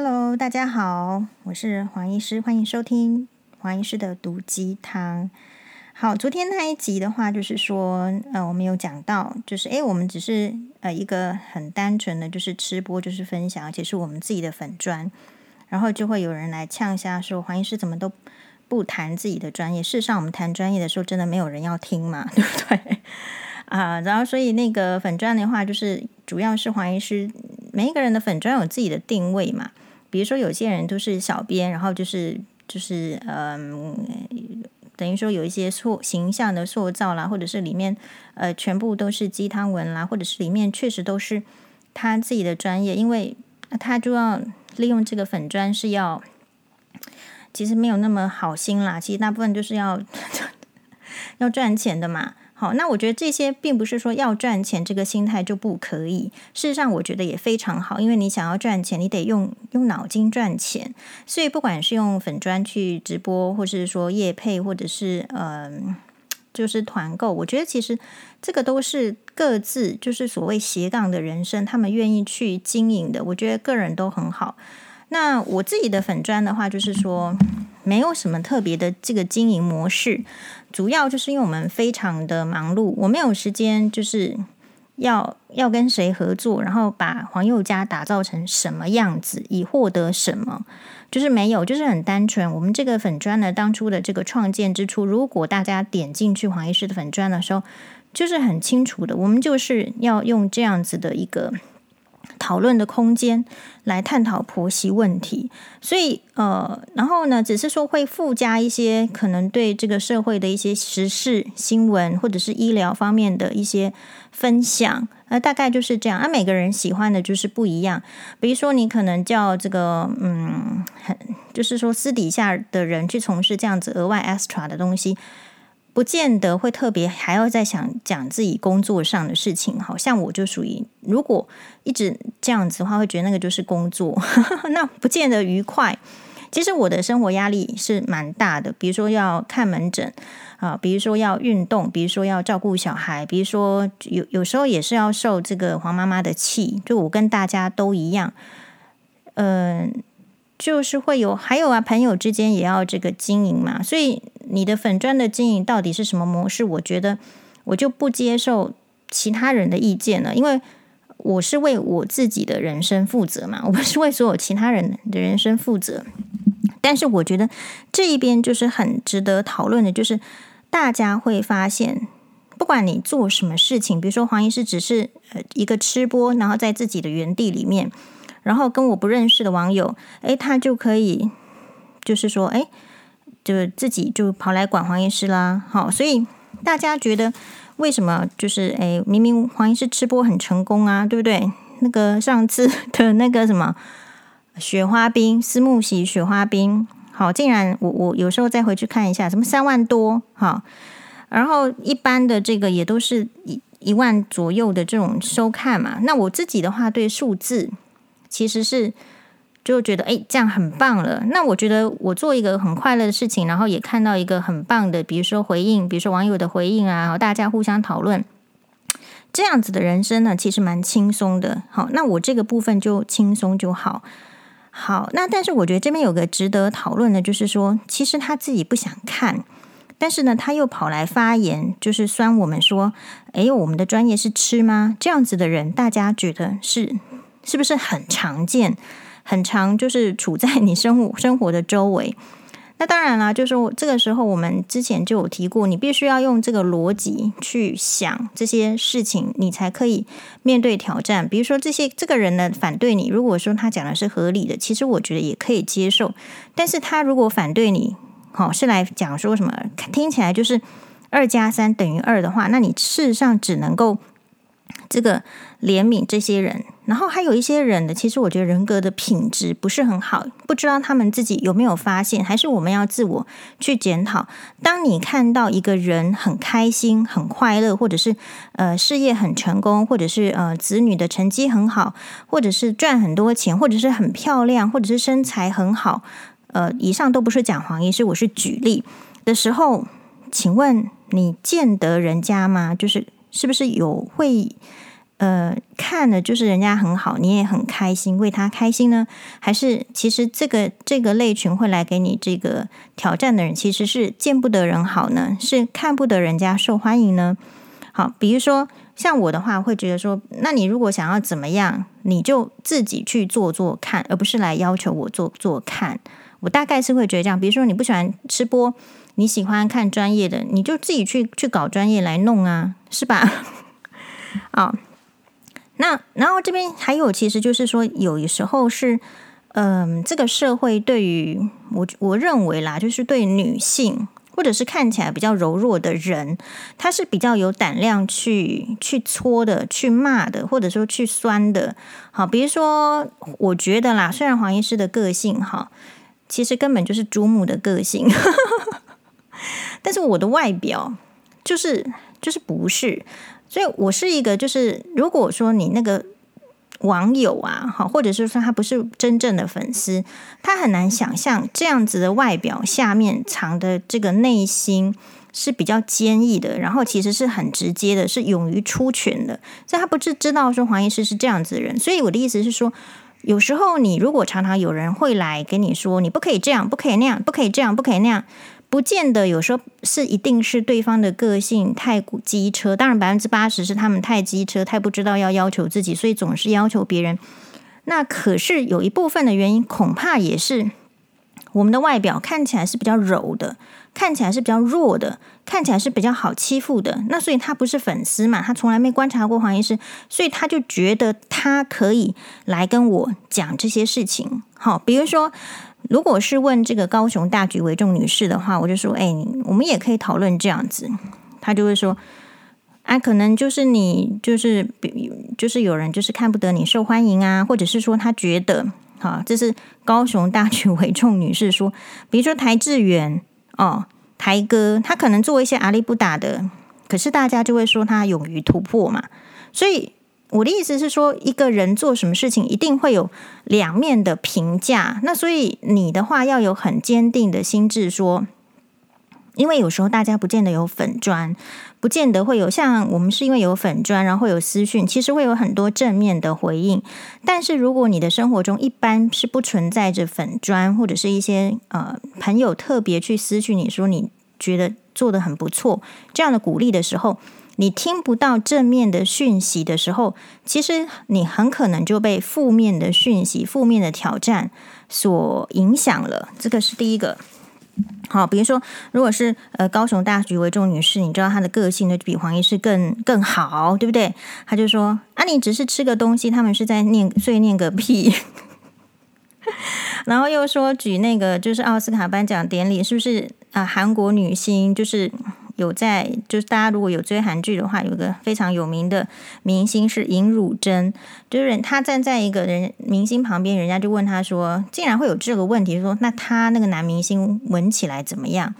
Hello，大家好，我是黄医师，欢迎收听黄医师的毒鸡汤。好，昨天那一集的话，就是说，呃，我们有讲到，就是，诶，我们只是呃一个很单纯的，就是吃播，就是分享，而且是我们自己的粉专，然后就会有人来呛一下说，黄医师怎么都不谈自己的专业？事实上，我们谈专业的时候，真的没有人要听嘛，对不对？啊，然后所以那个粉专的话，就是主要是黄医师。每一个人的粉专有自己的定位嘛，比如说有些人都是小编，然后就是就是嗯，等于说有一些塑形象的塑造啦，或者是里面呃全部都是鸡汤文啦，或者是里面确实都是他自己的专业，因为他就要利用这个粉专是要，其实没有那么好心啦，其实大部分就是要 要赚钱的嘛。好，那我觉得这些并不是说要赚钱这个心态就不可以。事实上，我觉得也非常好，因为你想要赚钱，你得用用脑筋赚钱。所以，不管是用粉砖去直播，或是说业配，或者是嗯、就是团购，我觉得其实这个都是各自就是所谓斜杠的人生，他们愿意去经营的。我觉得个人都很好。那我自己的粉砖的话，就是说没有什么特别的这个经营模式。主要就是因为我们非常的忙碌，我没有时间，就是要要跟谁合作，然后把黄宥嘉打造成什么样子，以获得什么，就是没有，就是很单纯。我们这个粉专呢，当初的这个创建之初，如果大家点进去黄医师的粉专的时候，就是很清楚的，我们就是要用这样子的一个。讨论的空间来探讨婆媳问题，所以呃，然后呢，只是说会附加一些可能对这个社会的一些时事新闻或者是医疗方面的一些分享，呃，大概就是这样。啊，每个人喜欢的就是不一样。比如说，你可能叫这个嗯，很就是说私底下的人去从事这样子额外 extra 的东西。不见得会特别还要再想讲自己工作上的事情，好像我就属于如果一直这样子的话，会觉得那个就是工作，那不见得愉快。其实我的生活压力是蛮大的，比如说要看门诊啊，比如说要运动，比如说要照顾小孩，比如说有有时候也是要受这个黄妈妈的气，就我跟大家都一样，嗯。就是会有，还有啊，朋友之间也要这个经营嘛。所以你的粉砖的经营到底是什么模式？我觉得我就不接受其他人的意见了，因为我是为我自己的人生负责嘛，我不是为所有其他人的人生负责。但是我觉得这一边就是很值得讨论的，就是大家会发现，不管你做什么事情，比如说黄医师只是呃一个吃播，然后在自己的园地里面。然后跟我不认识的网友，诶，他就可以，就是说，诶，就自己就跑来管黄医师啦。好，所以大家觉得为什么就是，诶，明明黄医师吃播很成功啊，对不对？那个上次的那个什么雪花冰，思慕喜雪花冰，好，竟然我我有时候再回去看一下，什么三万多，好，然后一般的这个也都是一一万左右的这种收看嘛。那我自己的话，对数字。其实是就觉得哎，这样很棒了。那我觉得我做一个很快乐的事情，然后也看到一个很棒的，比如说回应，比如说网友的回应啊，然后大家互相讨论，这样子的人生呢，其实蛮轻松的。好，那我这个部分就轻松就好。好，那但是我觉得这边有个值得讨论的，就是说，其实他自己不想看，但是呢，他又跑来发言，就是酸我们说，哎，我们的专业是吃吗？这样子的人，大家觉得是？是不是很常见？很常就是处在你生活生活的周围。那当然啦，就是说这个时候我们之前就有提过，你必须要用这个逻辑去想这些事情，你才可以面对挑战。比如说这些这个人呢反对你，如果说他讲的是合理的，其实我觉得也可以接受。但是他如果反对你，好，是来讲说什么，听起来就是二加三等于二的话，那你事实上只能够。这个怜悯这些人，然后还有一些人呢，其实我觉得人格的品质不是很好，不知道他们自己有没有发现，还是我们要自我去检讨。当你看到一个人很开心、很快乐，或者是呃事业很成功，或者是呃子女的成绩很好，或者是赚很多钱，或者是很漂亮，或者是身材很好，呃，以上都不是讲黄医师，我是举例的时候，请问你见得人家吗？就是。是不是有会呃，看了就是人家很好，你也很开心，为他开心呢？还是其实这个这个类群会来给你这个挑战的人，其实是见不得人好呢？是看不得人家受欢迎呢？好，比如说像我的话，会觉得说，那你如果想要怎么样，你就自己去做做看，而不是来要求我做做看。我大概是会觉得这样，比如说你不喜欢吃播，你喜欢看专业的，你就自己去去搞专业来弄啊，是吧？啊。那然后这边还有，其实就是说，有时候是，嗯、这个社会对于我我认为啦，就是对女性或者是看起来比较柔弱的人，他是比较有胆量去去搓的、去骂的，或者说去酸的。好，比如说，我觉得啦，虽然黄医师的个性哈，其实根本就是猪木的个性，但是我的外表就是就是不是。所以，我是一个，就是如果说你那个网友啊，好，或者是说他不是真正的粉丝，他很难想象这样子的外表下面藏的这个内心是比较坚毅的，然后其实是很直接的，是勇于出拳的。所以他不是知道说黄医师是这样子的人。所以我的意思是说，有时候你如果常常有人会来跟你说，你不可以这样，不可以那样，不可以这样，不可以那样。不见得有时候是一定是对方的个性太机车，当然百分之八十是他们太机车，太不知道要要求自己，所以总是要求别人。那可是有一部分的原因，恐怕也是我们的外表看起来是比较柔的，看起来是比较弱的，看起来是比较好欺负的。那所以他不是粉丝嘛，他从来没观察过黄医师，所以他就觉得他可以来跟我讲这些事情。好，比如说。如果是问这个高雄大局为重女士的话，我就说，哎，我们也可以讨论这样子。她就会说，啊，可能就是你，就是就是有人就是看不得你受欢迎啊，或者是说他觉得，啊，这是高雄大局为重女士说，比如说台志源哦，台哥，他可能做一些阿里不打的，可是大家就会说他勇于突破嘛，所以。我的意思是说，一个人做什么事情一定会有两面的评价。那所以你的话要有很坚定的心智，说，因为有时候大家不见得有粉专，不见得会有像我们是因为有粉专，然后有私讯，其实会有很多正面的回应。但是如果你的生活中一般是不存在着粉专，或者是一些呃朋友特别去私讯你说你觉得做得很不错这样的鼓励的时候。你听不到正面的讯息的时候，其实你很可能就被负面的讯息、负面的挑战所影响了。这个是第一个。好，比如说，如果是呃高雄大局为重女士，你知道她的个性呢，就比黄医师更更好，对不对？她就说：“啊，你只是吃个东西，他们是在念碎念个屁。”然后又说举那个就是奥斯卡颁奖典礼，是不是啊？韩国女星就是。有在，就是大家如果有追韩剧的话，有个非常有名的明星是尹汝贞，就是他站在一个人明星旁边，人家就问他说：“竟然会有这个问题，说那他那个男明星闻起来怎么样，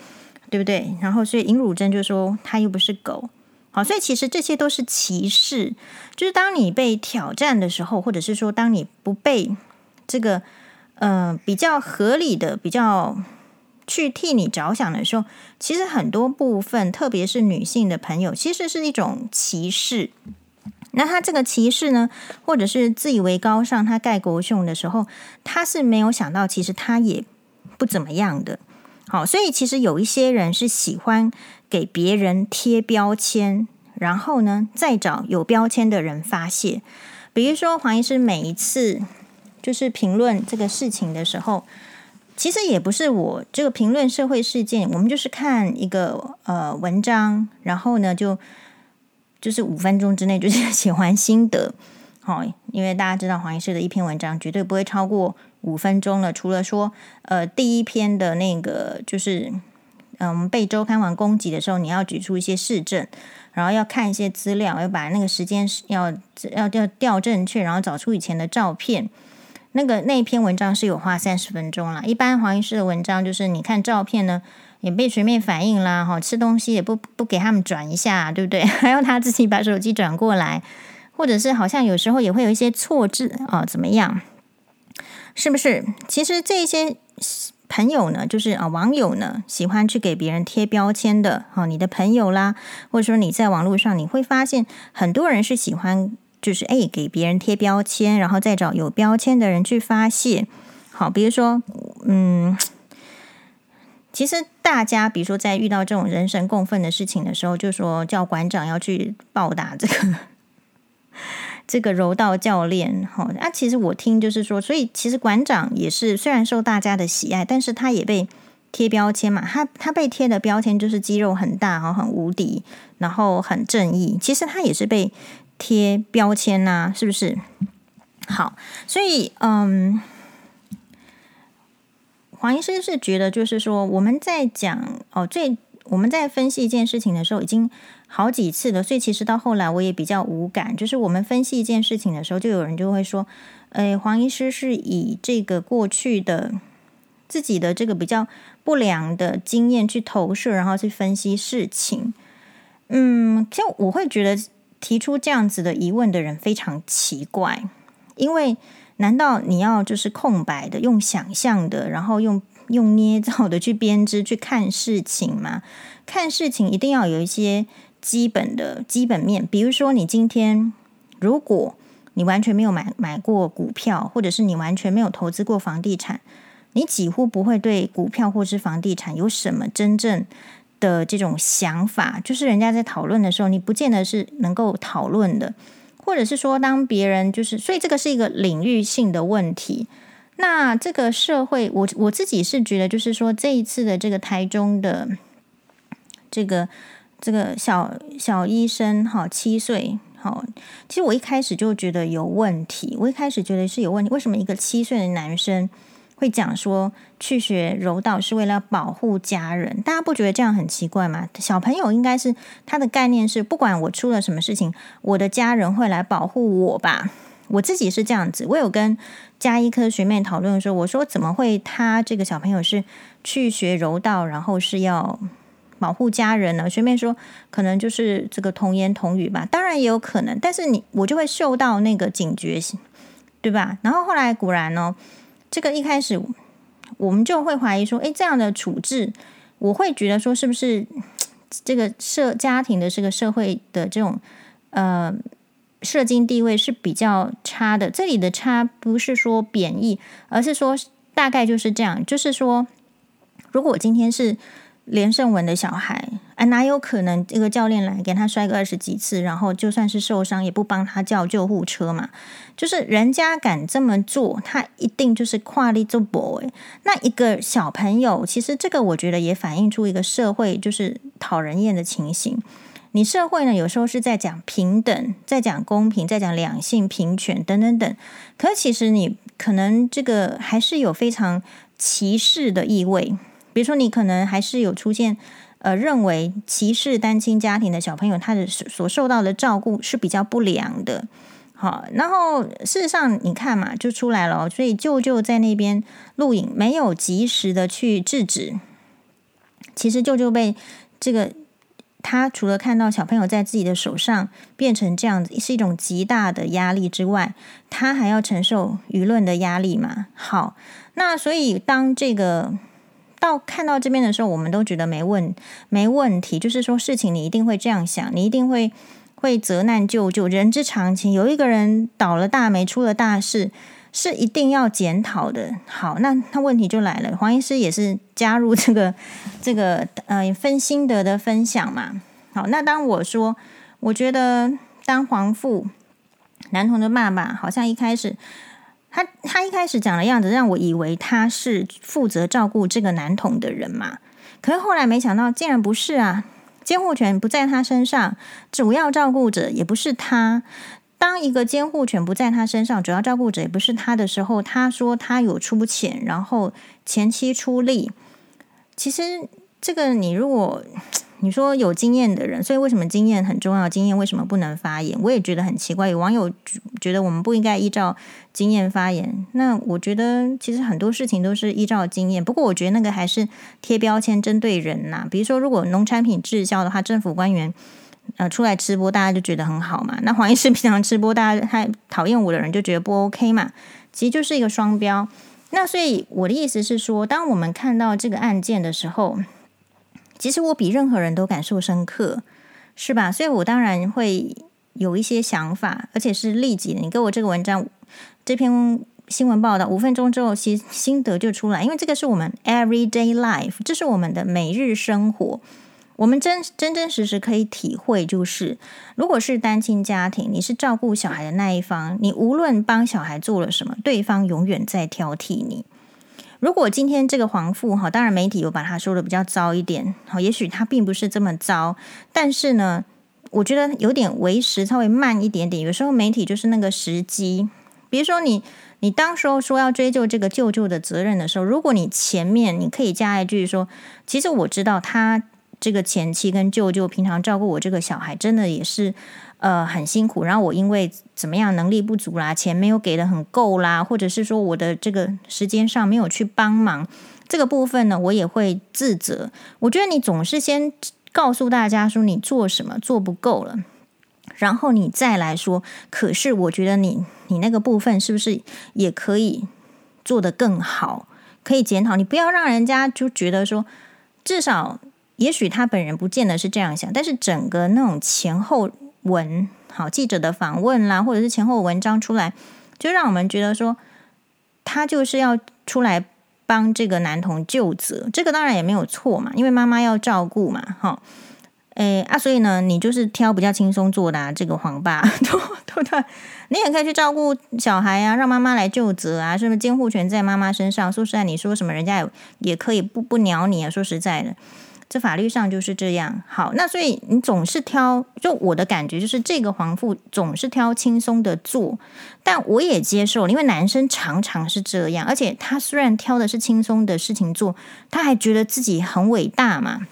对不对？”然后所以尹汝贞就说：“他又不是狗。”好，所以其实这些都是歧视，就是当你被挑战的时候，或者是说当你不被这个呃比较合理的比较。去替你着想的时候，其实很多部分，特别是女性的朋友，其实是一种歧视。那他这个歧视呢，或者是自以为高尚，他盖国雄的时候，他是没有想到，其实他也不怎么样的。好，所以其实有一些人是喜欢给别人贴标签，然后呢，再找有标签的人发泄。比如说黄医师每一次就是评论这个事情的时候。其实也不是我这个评论社会事件，我们就是看一个呃文章，然后呢就就是五分钟之内就是写完心得，好，因为大家知道黄医师的一篇文章绝对不会超过五分钟了，除了说呃第一篇的那个就是嗯、被周刊网攻击的时候，你要举出一些事证，然后要看一些资料，要把那个时间要要要调正确，然后找出以前的照片。那个那篇文章是有花三十分钟啦。一般黄医师的文章就是你看照片呢，也被随便反应啦，哈，吃东西也不不给他们转一下，对不对？还要他自己把手机转过来，或者是好像有时候也会有一些错字啊，怎么样？是不是？其实这些朋友呢，就是啊网友呢，喜欢去给别人贴标签的，哦，你的朋友啦，或者说你在网络上，你会发现很多人是喜欢。就是诶给别人贴标签，然后再找有标签的人去发泄。好，比如说，嗯，其实大家比如说在遇到这种人神共愤的事情的时候，就说叫馆长要去暴打这个这个柔道教练。好，啊，其实我听就是说，所以其实馆长也是虽然受大家的喜爱，但是他也被贴标签嘛。他他被贴的标签就是肌肉很大，然后很无敌，然后很正义。其实他也是被。贴标签呐、是不是？好，所以嗯，黄医师是觉得，就是说我们在讲哦，最我们在分析一件事情的时候，已经好几次了，所以其实到后来我也比较无感。就是我们分析一件事情的时候，就有人就会说，诶，黄医师是以这个过去的自己的这个比较不良的经验去投射，然后去分析事情。嗯，就我会觉得。提出这样子的疑问的人非常奇怪，因为难道你要就是空白的，用想象的，然后用用捏造的去编织去看事情吗？看事情一定要有一些基本的基本面，比如说你今天如果你完全没有买买过股票，或者是你完全没有投资过房地产，你几乎不会对股票或是房地产有什么真正。的这种想法，就是人家在讨论的时候，你不见得是能够讨论的，或者是说，当别人就是，所以这个是一个领域性的问题。那这个社会，我我自己是觉得，就是说，这一次的这个台中的这个这个小小医生，哈，七岁，好，其实我一开始就觉得有问题，我一开始觉得是有问题，为什么一个七岁的男生？会讲说去学柔道是为了保护家人，大家不觉得这样很奇怪吗？小朋友应该是他的概念是，不管我出了什么事情，我的家人会来保护我吧。我自己是这样子，我有跟家医科学妹讨论说，我说怎么会他这个小朋友是去学柔道，然后是要保护家人呢？学妹说可能就是这个童言童语吧，当然也有可能，但是你我就会受到那个警觉性，对吧？然后后来果然呢。这个一开始，我们就会怀疑说，诶，这样的处置，我会觉得说，是不是这个社家庭的这个社会的这种呃社经地位是比较差的？这里的差不是说贬义，而是说大概就是这样，就是说，如果今天是。连胜文的小孩，啊，哪有可能这个教练来给他摔个二十几次，然后就算是受伤也不帮他叫救护车嘛？就是人家敢这么做，他一定就是跨力做 boy。那一个小朋友，其实这个我觉得也反映出一个社会就是讨人厌的情形。你社会呢，有时候是在讲平等，在讲公平，在讲两性平权等等等，可其实你可能这个还是有非常歧视的意味。比如说，你可能还是有出现，呃，认为歧视单亲家庭的小朋友，他的所受到的照顾是比较不良的。好，然后事实上，你看嘛，就出来了。所以舅舅在那边录影，没有及时的去制止。其实舅舅被这个，他除了看到小朋友在自己的手上变成这样子，是一种极大的压力之外，他还要承受舆论的压力嘛。好，那所以当这个。到看到这边的时候，我们都觉得没问没问题，就是说事情你一定会这样想，你一定会会责难舅舅，人之常情。有一个人倒了大霉，出了大事，是一定要检讨的。好，那那问题就来了，黄医师也是加入这个这个呃分心得的分享嘛。好，那当我说，我觉得当黄父男童的爸爸，好像一开始。他他一开始讲的样子，让我以为他是负责照顾这个男童的人嘛。可是后来没想到，竟然不是啊！监护权不在他身上，主要照顾者也不是他。当一个监护权不在他身上，主要照顾者也不是他的时候，他说他有出钱，然后前妻出力。其实这个，你如果。你说有经验的人，所以为什么经验很重要？经验为什么不能发言？我也觉得很奇怪。有网友觉得我们不应该依照经验发言。那我觉得其实很多事情都是依照经验。不过我觉得那个还是贴标签针对人呐。比如说，如果农产品滞销的话，政府官员呃出来吃播，大家就觉得很好嘛。那黄医师 平常吃播，大家还讨厌我的人就觉得不 OK 嘛。其实就是一个双标。那所以我的意思是说，当我们看到这个案件的时候。其实我比任何人都感受深刻，是吧？所以我当然会有一些想法，而且是立即的。你给我这个文章，这篇新闻报道，五分钟之后，其实心得就出来。因为这个是我们 everyday life，这是我们的每日生活。我们真真真实实可以体会，就是如果是单亲家庭，你是照顾小孩的那一方，你无论帮小孩做了什么，对方永远在挑剔你。如果今天这个黄妇哈，当然媒体有把他说的比较糟一点，好，也许他并不是这么糟，但是呢，我觉得有点为时稍微慢一点点。有时候媒体就是那个时机，比如说你你当时候说要追究这个舅舅的责任的时候，如果你前面你可以加一句说，其实我知道他。这个前妻跟舅舅平常照顾我这个小孩，真的也是呃很辛苦。然后我因为怎么样能力不足啦，钱没有给得很够啦，或者是说我的这个时间上没有去帮忙，这个部分呢，我也会自责。我觉得你总是先告诉大家说你做什么做不够了，然后你再来说。可是我觉得你你那个部分是不是也可以做得更好，可以检讨。你不要让人家就觉得说至少。也许他本人不见得是这样想，但是整个那种前后文，好记者的访问啦，或者是前后文章出来，就让我们觉得说，他就是要出来帮这个男童就责。这个当然也没有错嘛，因为妈妈要照顾嘛，哈，诶啊，所以呢，你就是挑比较轻松做的啊，这个黄爸，对不对？你也可以去照顾小孩啊，让妈妈来就责啊，是不是？监护权在妈妈身上。说实在，你说什么，人家也也可以不不鸟你啊。说实在的。这法律上就是这样。好，那所以你总是挑，就我的感觉就是这个黄妇总是挑轻松的做，但我也接受，因为男生常常是这样，而且他虽然挑的是轻松的事情做，他还觉得自己很伟大嘛。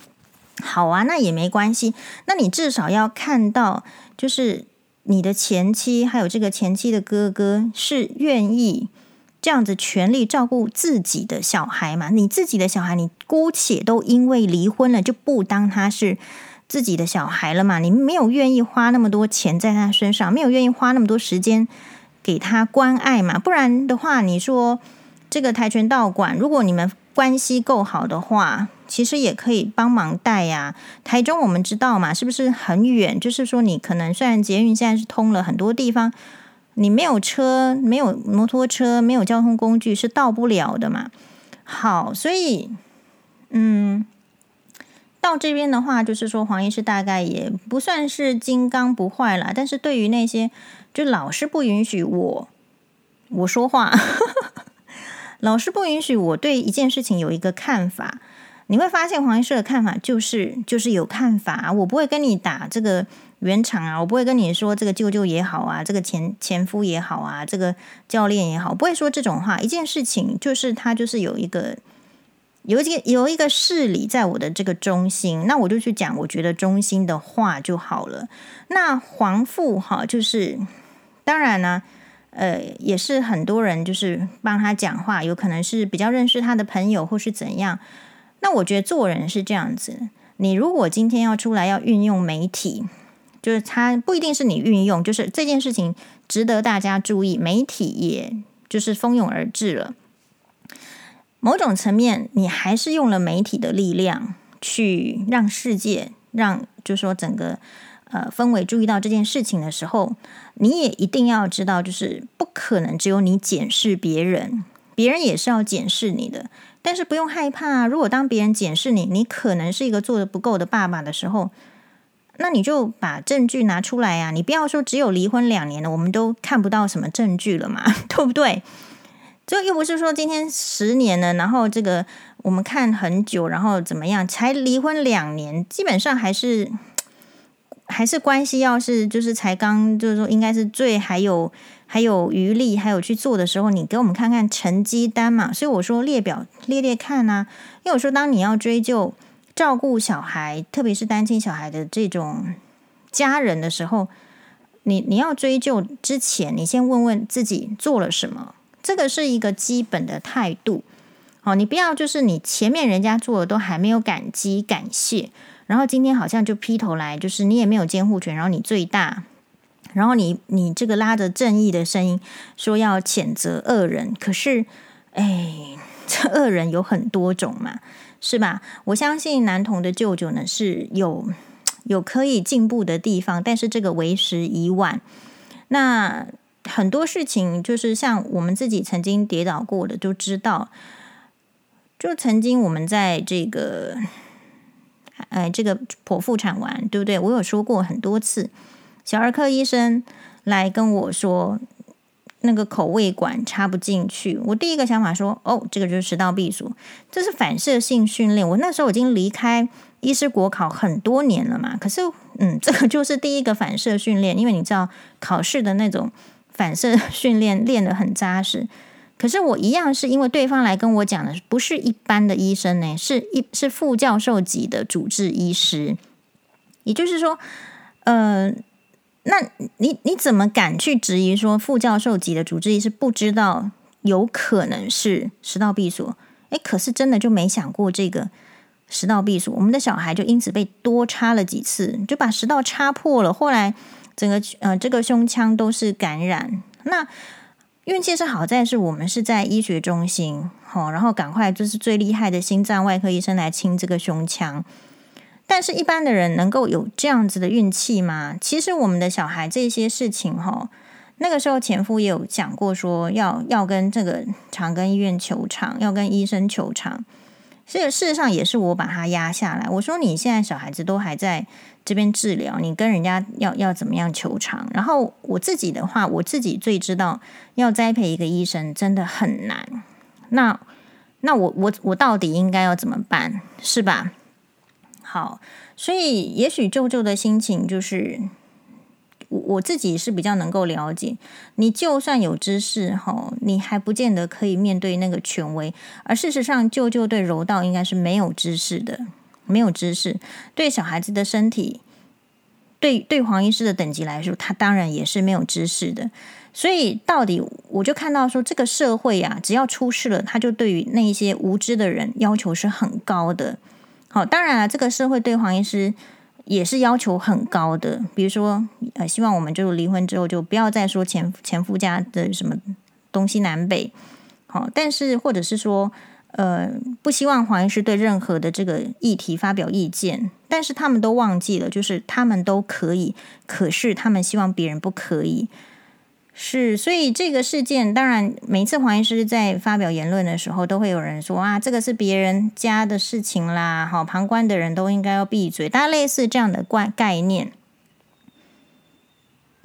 好啊，那也没关系，那你至少要看到，就是你的前妻还有这个前妻的哥哥是愿意。这样子全力照顾自己的小孩嘛？你自己的小孩，你姑且都因为离婚了就不当他是自己的小孩了嘛？你没有愿意花那么多钱在他身上，没有愿意花那么多时间给他关爱嘛？不然的话，你说这个跆拳道馆，如果你们关系够好的话，其实也可以帮忙带呀。台中我们知道嘛，是不是很远？就是说，你可能虽然捷运现在是通了很多地方。你没有车，没有摩托车，没有交通工具是到不了的嘛。好，所以，嗯，到这边的话，就是说黄医师大概也不算是金刚不坏了，但是对于那些就老是不允许我我说话，老是不允许我对一件事情有一个看法，你会发现黄医师的看法就是就是有看法，我不会跟你打这个。圆场啊，我不会跟你说这个舅舅也好啊，这个前前夫也好啊，这个教练也好，不会说这种话。一件事情就是他就是有一个有一个有一个事理在我的这个中心，那我就去讲我觉得中心的话就好了。那黄父哈，就是当然呢，呃，也是很多人就是帮他讲话，有可能是比较认识他的朋友或是怎样。那我觉得做人是这样子，你如果今天要出来要运用媒体。就是他不一定是你运用，就是这件事情值得大家注意，媒体也就是蜂拥而至了。某种层面，你还是用了媒体的力量去让世界，让就是说整个呃氛围注意到这件事情的时候，你也一定要知道，就是不可能只有你检视别人，别人也是要检视你的。但是不用害怕，如果当别人检视你，你可能是一个做的不够的爸爸的时候。那你就把证据拿出来呀！你不要说只有离婚两年了，我们都看不到什么证据了嘛，对不对？这又不是说今天十年了，然后这个我们看很久，然后怎么样才离婚两年？基本上还是还是关系，要是就是才刚就是说应该是最还有还有余力，还有去做的时候，你给我们看看成绩单嘛。所以我说列表列列看啊，因为我说当你要追究。照顾小孩，特别是单亲小孩的这种家人的时候，你你要追究之前，你先问问自己做了什么，这个是一个基本的态度。哦，你不要就是你前面人家做的都还没有感激感谢，然后今天好像就劈头来，就是你也没有监护权，然后你最大，然后你你这个拉着正义的声音说要谴责恶人，可是哎，这恶人有很多种嘛。是吧？我相信男童的舅舅呢是有有可以进步的地方，但是这个为时已晚。那很多事情就是像我们自己曾经跌倒过的，就知道，就曾经我们在这个，哎，这个剖腹产完，对不对？我有说过很多次，小儿科医生来跟我说。那个口胃管插不进去，我第一个想法说，哦，这个就是食道闭锁，这是反射性训练。我那时候已经离开医师国考很多年了嘛，可是，嗯，这个就是第一个反射训练，因为你知道考试的那种反射 训练练得很扎实。可是我一样是因为对方来跟我讲的，不是一般的医生呢，是一是副教授级的主治医师，也就是说，呃。那你你怎么敢去质疑说副教授级的主治医师不知道有可能是食道闭锁？诶，可是真的就没想过这个食道闭锁，我们的小孩就因此被多插了几次，就把食道插破了。后来整个呃这个胸腔都是感染。那运气是好在是我们是在医学中心，好，然后赶快就是最厉害的心脏外科医生来清这个胸腔。但是，一般的人能够有这样子的运气吗？其实，我们的小孩这些事情，哈，那个时候前夫也有讲过，说要要跟这个长庚医院求偿，要跟医生求偿。所以，事实上也是我把他压下来。我说，你现在小孩子都还在这边治疗，你跟人家要要怎么样求偿？然后我自己的话，我自己最知道，要栽培一个医生真的很难。那那我我我到底应该要怎么办？是吧？好，所以也许舅舅的心情就是，我我自己是比较能够了解。你就算有知识，哈，你还不见得可以面对那个权威。而事实上，舅舅对柔道应该是没有知识的，没有知识。对小孩子的身体，对对黄医师的等级来说，他当然也是没有知识的。所以，到底我就看到说，这个社会啊，只要出事了，他就对于那些无知的人要求是很高的。好，当然了，这个社会对黄医师也是要求很高的。比如说，呃，希望我们就离婚之后就不要再说前前夫家的什么东西南北。好，但是或者是说，呃，不希望黄医师对任何的这个议题发表意见。但是他们都忘记了，就是他们都可以，可是他们希望别人不可以。是，所以这个事件当然，每次黄医师在发表言论的时候，都会有人说啊，这个是别人家的事情啦，好，旁观的人都应该要闭嘴，大家类似这样的概概念。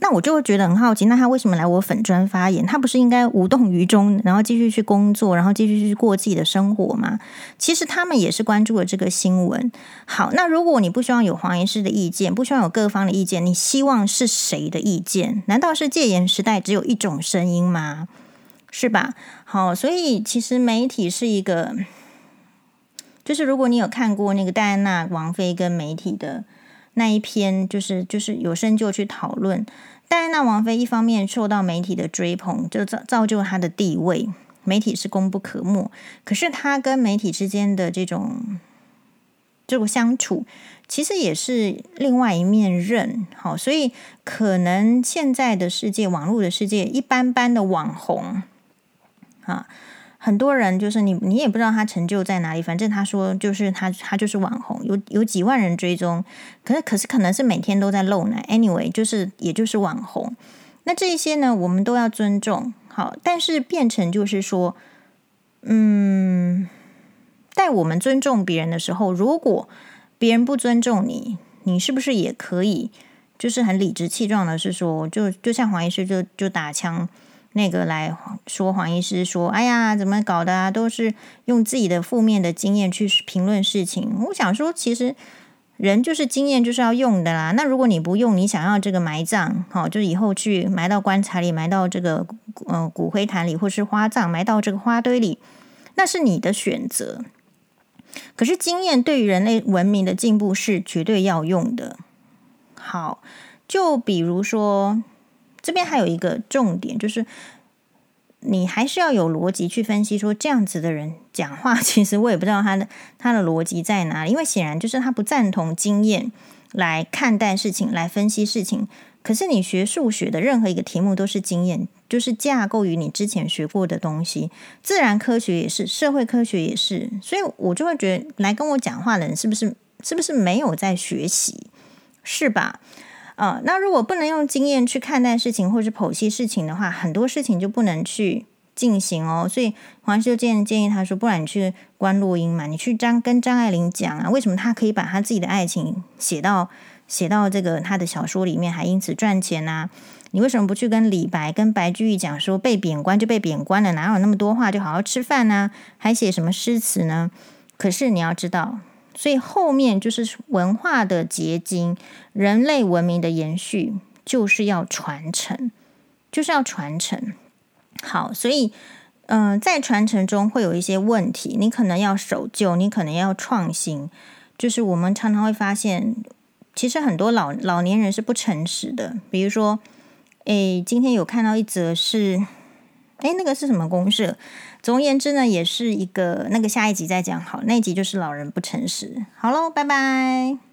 那我就会觉得很好奇，那他为什么来我粉专发言？他不是应该无动于衷，然后继续去工作，然后继续去过自己的生活吗？其实他们也是关注了这个新闻。好，那如果你不希望有黄医师的意见，不希望有各方的意见，你希望是谁的意见？难道是戒严时代只有一种声音吗？是吧？好，所以其实媒体是一个，就是如果你有看过那个戴安娜王妃跟媒体的那一篇，就是就是有深究去讨论。戴安娜王妃一方面受到媒体的追捧，就造造就她的地位，媒体是功不可没。可是她跟媒体之间的这种这种相处，其实也是另外一面刃。好，所以可能现在的世界，网络的世界，一般般的网红啊。很多人就是你，你也不知道他成就在哪里。反正他说就是他，他就是网红，有有几万人追踪。可是，可是可能是每天都在露奶。Anyway，就是也就是网红。那这些呢，我们都要尊重。好，但是变成就是说，嗯，在我们尊重别人的时候，如果别人不尊重你，你是不是也可以就是很理直气壮的，是说，就就像黄医师就就打枪。那个来说，黄医师说：“哎呀，怎么搞的啊？都是用自己的负面的经验去评论事情。”我想说，其实人就是经验就是要用的啦。那如果你不用，你想要这个埋葬，好，就以后去埋到棺材里，埋到这个呃骨灰坛里，或是花葬埋到这个花堆里，那是你的选择。可是经验对于人类文明的进步是绝对要用的。好，就比如说。这边还有一个重点，就是你还是要有逻辑去分析，说这样子的人讲话，其实我也不知道他的他的逻辑在哪里，因为显然就是他不赞同经验来看待事情，来分析事情。可是你学数学的任何一个题目都是经验，就是架构于你之前学过的东西，自然科学也是，社会科学也是，所以我就会觉得来跟我讲话的人是不是是不是没有在学习？是吧？啊、那如果不能用经验去看待事情，或是剖析事情的话，很多事情就不能去进行哦。所以黄秀建建议他说，不然你去关录音嘛，你去张跟张爱玲讲啊，为什么他可以把他自己的爱情写到写到这个他的小说里面，还因此赚钱呢、你为什么不去跟李白、跟白居易讲说，被贬官就被贬官了，哪有那么多话，就好好吃饭呢？还写什么诗词呢？可是你要知道，所以后面就是文化的结晶，人类文明的延续，就是要传承，就是要传承。好，所以嗯、在传承中会有一些问题，你可能要守旧，你可能要创新。就是我们常常会发现，其实很多老老年人是不诚实的，比如说。诶，今天有看到一则是，哎，那个是什么公社？总而言之呢，也是一个那个下一集再讲好，那一集就是老人不诚实。好喽，拜拜。